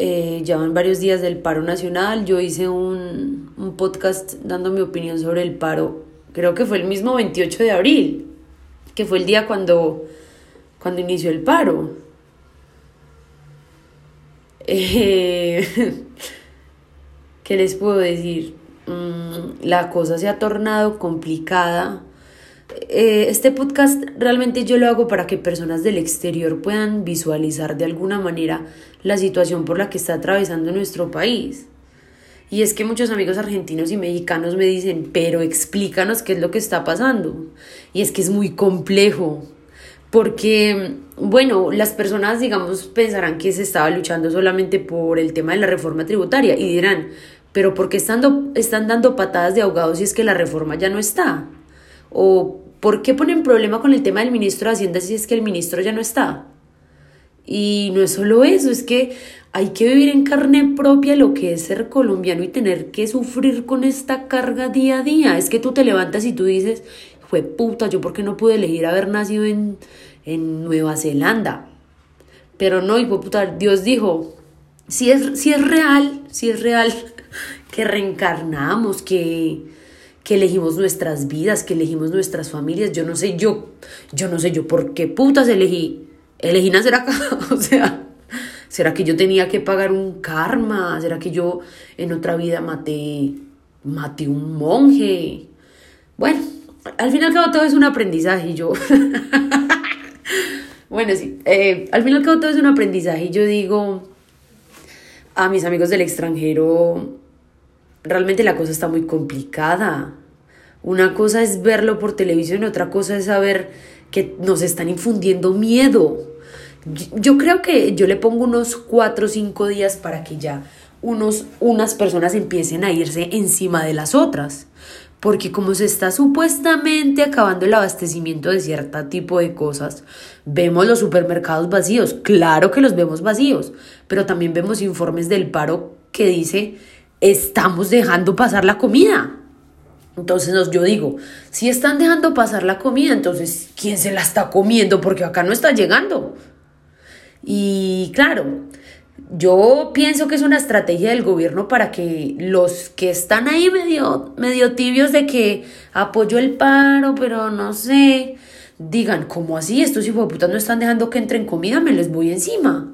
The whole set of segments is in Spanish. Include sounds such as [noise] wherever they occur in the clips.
Eh, ya varios días del paro nacional. Yo hice un, un podcast dando mi opinión sobre el paro. Creo que fue el mismo 28 de abril, que fue el día cuando, cuando inició el paro. Eh, [laughs] ¿Qué les puedo decir? Mm, la cosa se ha tornado complicada. Eh, este podcast realmente yo lo hago para que personas del exterior puedan visualizar de alguna manera la situación por la que está atravesando nuestro país. Y es que muchos amigos argentinos y mexicanos me dicen, pero explícanos qué es lo que está pasando. Y es que es muy complejo, porque, bueno, las personas, digamos, pensarán que se estaba luchando solamente por el tema de la reforma tributaria y dirán, pero ¿por qué están, están dando patadas de ahogados si es que la reforma ya no está? ¿O por qué ponen problema con el tema del ministro de Hacienda si es que el ministro ya no está? Y no es solo eso, es que hay que vivir en carne propia lo que es ser colombiano y tener que sufrir con esta carga día a día. Es que tú te levantas y tú dices, fue puta, yo porque no pude elegir haber nacido en, en Nueva Zelanda. Pero no, hijo puta, Dios dijo, si es, si es real, si es real [laughs] que reencarnamos, que, que elegimos nuestras vidas, que elegimos nuestras familias, yo no sé yo, yo no sé yo por qué putas elegí, elegí nacer acá, [laughs] o sea, ¿será que yo tenía que pagar un karma? ¿Será que yo en otra vida maté, maté un monje? Bueno, al fin al cabo todo es un aprendizaje y yo... [laughs] bueno, sí, eh, al fin y al cabo todo es un aprendizaje y yo digo a mis amigos del extranjero, realmente la cosa está muy complicada. Una cosa es verlo por televisión y otra cosa es saber que nos están infundiendo miedo. Yo creo que yo le pongo unos cuatro o cinco días para que ya unos, unas personas empiecen a irse encima de las otras porque como se está supuestamente acabando el abastecimiento de cierto tipo de cosas, vemos los supermercados vacíos, claro que los vemos vacíos, pero también vemos informes del paro que dice, estamos dejando pasar la comida. Entonces yo digo, si están dejando pasar la comida, entonces ¿quién se la está comiendo? Porque acá no está llegando. Y claro, yo pienso que es una estrategia del gobierno para que los que están ahí medio, medio tibios de que apoyo el paro, pero no sé, digan, ¿cómo así? Estos hijos de puta no están dejando que entren comida, me les voy encima.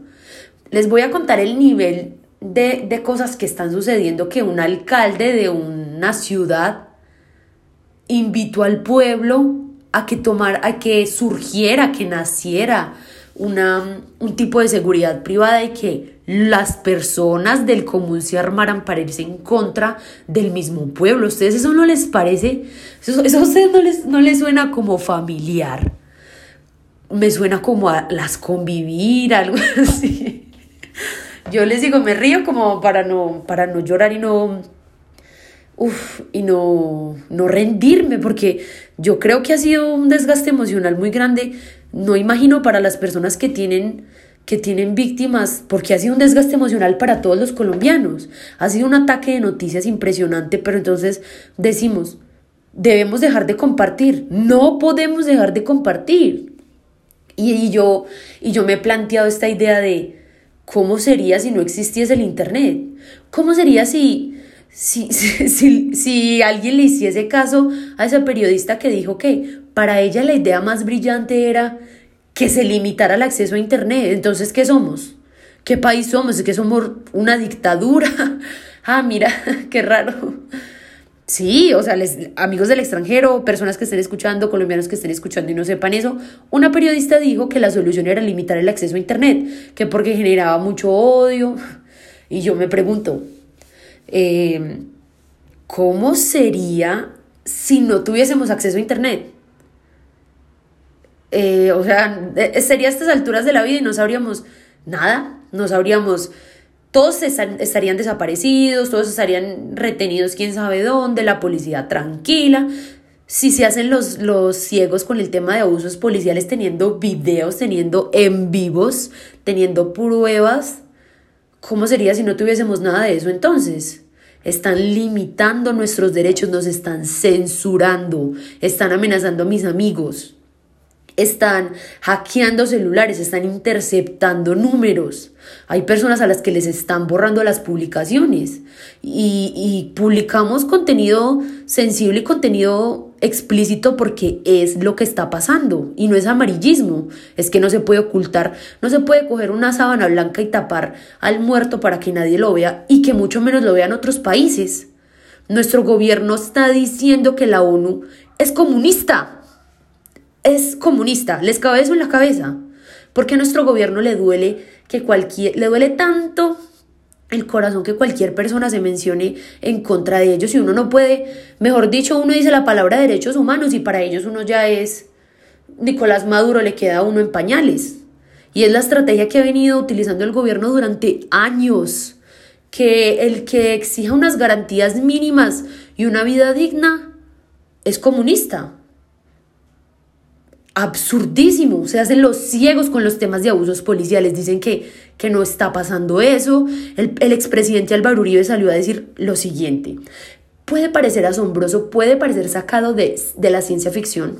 Les voy a contar el nivel de, de cosas que están sucediendo que un alcalde de una ciudad invitó al pueblo a que tomara, a que surgiera, que naciera una, un tipo de seguridad privada y que las personas del común se armaran para irse en contra del mismo pueblo. ¿A ustedes eso no les parece? Eso, a ustedes no les, no les suena como familiar. Me suena como a las convivir, algo [laughs] así. Yo les digo, me río como para no, para no llorar y no, uf, y no, no rendirme, porque yo creo que ha sido un desgaste emocional muy grande. No imagino para las personas que tienen que tienen víctimas, porque ha sido un desgaste emocional para todos los colombianos. Ha sido un ataque de noticias impresionante, pero entonces decimos, debemos dejar de compartir, no podemos dejar de compartir. Y, yo, y yo me he planteado esta idea de cómo sería si no existiese el Internet, cómo sería si, [laughs] si, si, si alguien le hiciese caso a esa periodista que dijo que para ella la idea más brillante era que se limitara el acceso a Internet. Entonces, ¿qué somos? ¿Qué país somos? ¿Es que somos una dictadura? [laughs] ah, mira, [laughs] qué raro. Sí, o sea, les, amigos del extranjero, personas que estén escuchando, colombianos que estén escuchando y no sepan eso, una periodista dijo que la solución era limitar el acceso a Internet, que porque generaba mucho odio. Y yo me pregunto, eh, ¿cómo sería si no tuviésemos acceso a Internet? Eh, o sea, eh, sería a estas alturas de la vida y no sabríamos nada, no sabríamos, todos estarían desaparecidos, todos estarían retenidos quién sabe dónde, la policía tranquila. Si se hacen los, los ciegos con el tema de abusos policiales teniendo videos, teniendo en vivos, teniendo pruebas, ¿cómo sería si no tuviésemos nada de eso entonces? Están limitando nuestros derechos, nos están censurando, están amenazando a mis amigos. están hackeando celulares, están interceptando números. Hay personas a las que les están borrando las publicaciones y, y, publicamos contenido sensible y contenido explícito porque es lo que está pasando y no es amarillismo, es que no se puede ocultar, no se puede coger una sábana blanca y tapar al muerto para que nadie lo vea y que mucho menos lo vean otros países. Nuestro gobierno está diciendo que la ONU es comunista es comunista, les cabe eso en la cabeza. Porque a nuestro gobierno le duele que cualquier, le duele tanto el corazón que cualquier persona se mencione en contra de ellos y uno no puede, mejor dicho, uno dice la palabra derechos humanos y para ellos uno ya es Nicolás Maduro le queda uno en pañales. Y es la estrategia que ha venido utilizando el gobierno durante años, que el que exija unas garantías mínimas y una vida digna es comunista absurdísimo. Se hacen los ciegos con los temas de abusos policiales. Dicen que, que no está pasando eso. El, el expresidente Álvaro Uribe salió a decir lo siguiente. Puede parecer asombroso, puede parecer sacado de, de la ciencia ficción,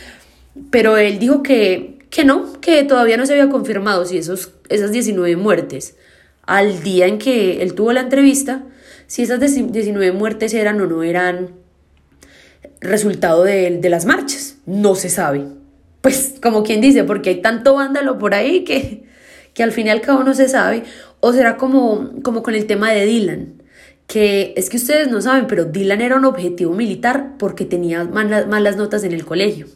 [laughs] pero él dijo que, que no, que todavía no se había confirmado si esos, esas 19 muertes al día en que él tuvo la entrevista, si esas 19 muertes eran o no eran resultado de, de las marchas. No se sabe pues como quien dice, porque hay tanto vándalo por ahí que, que al fin y al cabo no se sabe, o será como, como con el tema de Dylan, que es que ustedes no saben, pero Dylan era un objetivo militar porque tenía malas, notas en el colegio.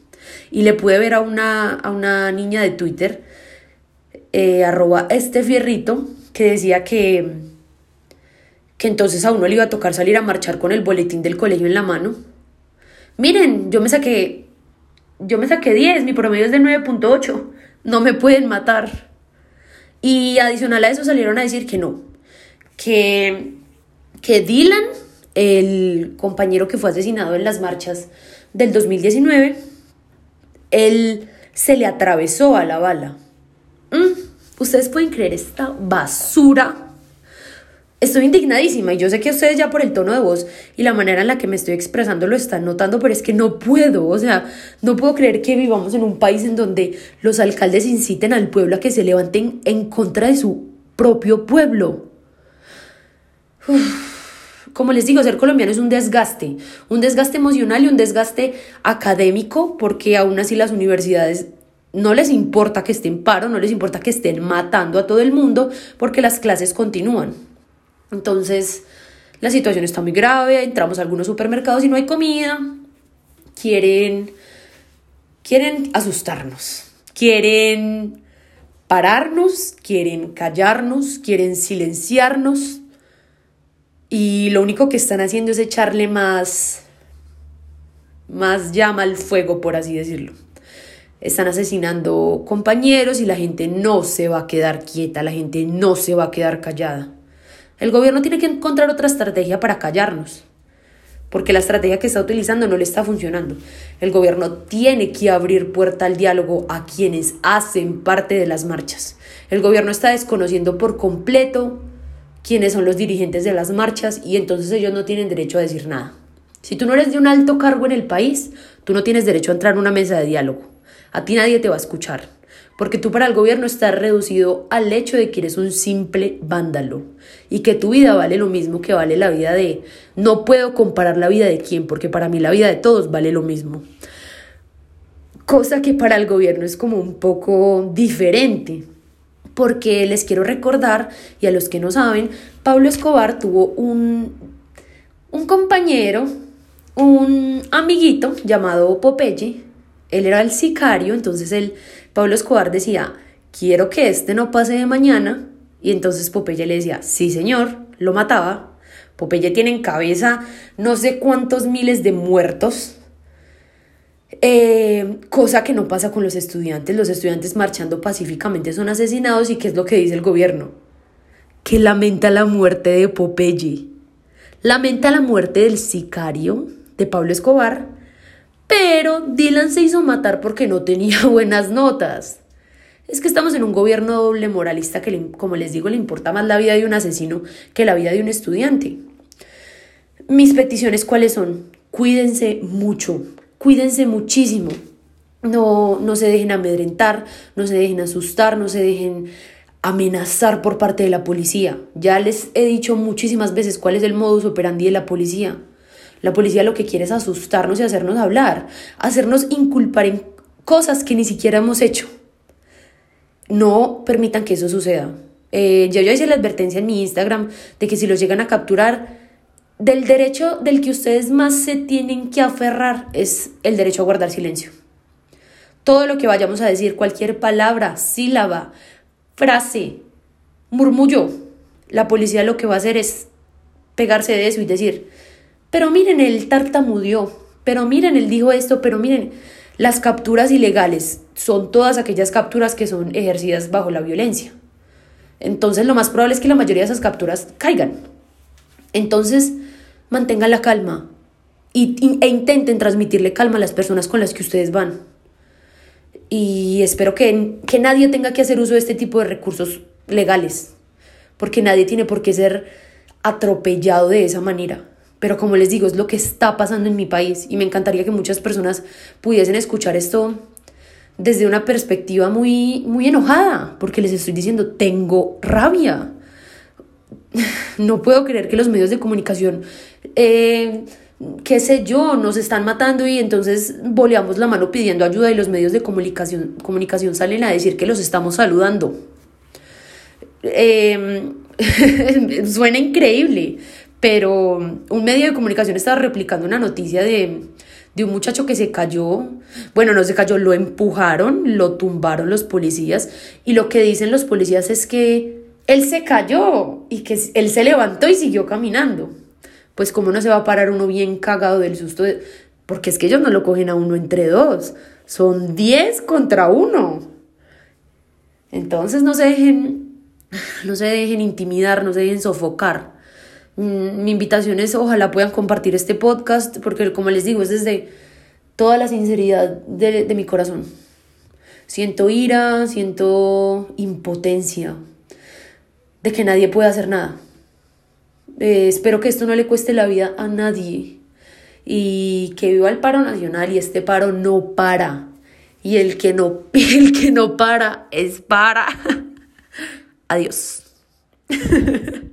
Y le pude ver a una, a una niña de Twitter, eh, arroba este fierrito, que decía que, que entonces a uno le iba a tocar salir a marchar con el boletín del colegio en la mano. Miren, yo me saqué yo me saqué 10, mi promedio es de 9.8, no me pueden matar. Y adicional a eso salieron a decir que no, que, que Dylan, el compañero que fue asesinado en las marchas del 2019, él se le atravesó a la bala. Mm, Ustedes pueden creer esta basura Estoy indignadísima y yo sé que ustedes ya por el tono de voz y la manera en la que me estoy expresando lo están notando, pero es que no puedo, o sea, no puedo creer que vivamos en un país en donde los alcaldes inciten al pueblo a que se levanten en contra de su propio pueblo. Como les digo, ser colombiano es un desgaste, un desgaste emocional y un desgaste académico, porque aún así las universidades no les importa que estén paro, no les importa que estén matando a todo el mundo, porque las clases continúan. Entonces, la situación está muy grave, entramos a algunos supermercados y no hay comida. Quieren quieren asustarnos, quieren pararnos, quieren callarnos, quieren silenciarnos. Y lo único que están haciendo es echarle más más llama al fuego, por así decirlo. Están asesinando compañeros y la gente no se va a quedar quieta, la gente no se va a quedar callada. El gobierno tiene que encontrar otra estrategia para callarnos, porque la estrategia que está utilizando no le está funcionando. El gobierno tiene que abrir puerta al diálogo a quienes hacen parte de las marchas. El gobierno está desconociendo por completo quiénes son los dirigentes de las marchas y entonces ellos no tienen derecho a decir nada. Si tú no eres de un alto cargo en el país, tú no tienes derecho a entrar en una mesa de diálogo. A ti nadie te va a escuchar porque tú para el gobierno estás reducido al hecho de que eres un simple vándalo y que tu vida vale lo mismo que vale la vida de... No puedo comparar la vida de quién, porque para mí la vida de todos vale lo mismo. Cosa que para el gobierno es como un poco diferente, porque les quiero recordar, y a los que no saben, Pablo Escobar tuvo un, un compañero, un amiguito llamado Popeye, él era el sicario, entonces él Pablo Escobar decía, quiero que este no pase de mañana. Y entonces Popeye le decía, sí señor, lo mataba. Popeye tiene en cabeza no sé cuántos miles de muertos. Eh, cosa que no pasa con los estudiantes. Los estudiantes marchando pacíficamente son asesinados y ¿qué es lo que dice el gobierno? Que lamenta la muerte de Popeye. Lamenta la muerte del sicario de Pablo Escobar pero Dylan se hizo matar porque no tenía [laughs] buenas notas. Es que estamos en un gobierno doble moralista que, como les digo, le importa más la vida de un asesino que la vida de un estudiante. Mis peticiones, ¿cuáles son? Cuídense mucho, cuídense muchísimo. no, no se dejen amedrentar, no se dejen asustar, no se dejen amenazar por parte de la policía. Ya les he dicho muchísimas veces cuál es el modus operandi de la policía. La policía lo que quiere es asustarnos y hacernos hablar, hacernos inculpar en cosas que ni siquiera hemos hecho. No permitan que eso suceda. Eh, ya yo hice la advertencia en mi Instagram de que si los llegan a capturar, del derecho del que ustedes más se tienen que aferrar es el derecho a guardar silencio. Todo lo que vayamos a decir, cualquier palabra, sílaba, frase, murmullo, la policía lo que va a hacer es pegarse de eso y decir, pero miren, él tartamudeó, pero miren, él dijo esto, pero miren, las capturas ilegales son todas aquellas capturas que son ejercidas bajo la violencia. Entonces lo más probable es que la mayoría de esas capturas caigan. Entonces, mantengan la calma y, e intenten transmitirle calma a las personas con las que ustedes van. Y espero que, que nadie tenga que hacer uso de este tipo de recursos legales, porque nadie tiene por qué ser atropellado de esa manera. Pero como les digo, es lo que está pasando en mi país y me encantaría que muchas personas pudiesen escuchar esto desde una perspectiva muy, muy enojada, porque les estoy diciendo, tengo rabia. [laughs] No puedo creer que los medios de comunicación, eh, qué sé yo, nos están matando y entonces boleamos la mano pidiendo ayuda y los medios de comunicación, comunicación salen a decir que los estamos saludando. Em, [laughs] suena increíble, pero un medio de comunicación estaba replicando una noticia de, de un muchacho que se cayó, bueno, no se cayó, lo empujaron, lo tumbaron los policías y lo que dicen los policías es que él se cayó y que él se levantó y siguió caminando. Pues cómo no se va a parar uno bien cagado del susto, porque es que ellos no lo cogen a uno entre dos, son diez contra uno. Entonces no se dejen, [sighs] no se dejen intimidar, no se dejen sofocar. Mm, mi invitación es ojalá puedan compartir este podcast porque como les digo es desde toda la sinceridad de, de mi corazón. Siento ira, siento impotencia de que nadie puede hacer nada. Eh, espero que esto no le cueste la vida a nadie y que viva el paro nacional y este paro no para. Y el que no, [laughs] el que no para es para. [laughs] Adiós. [laughs]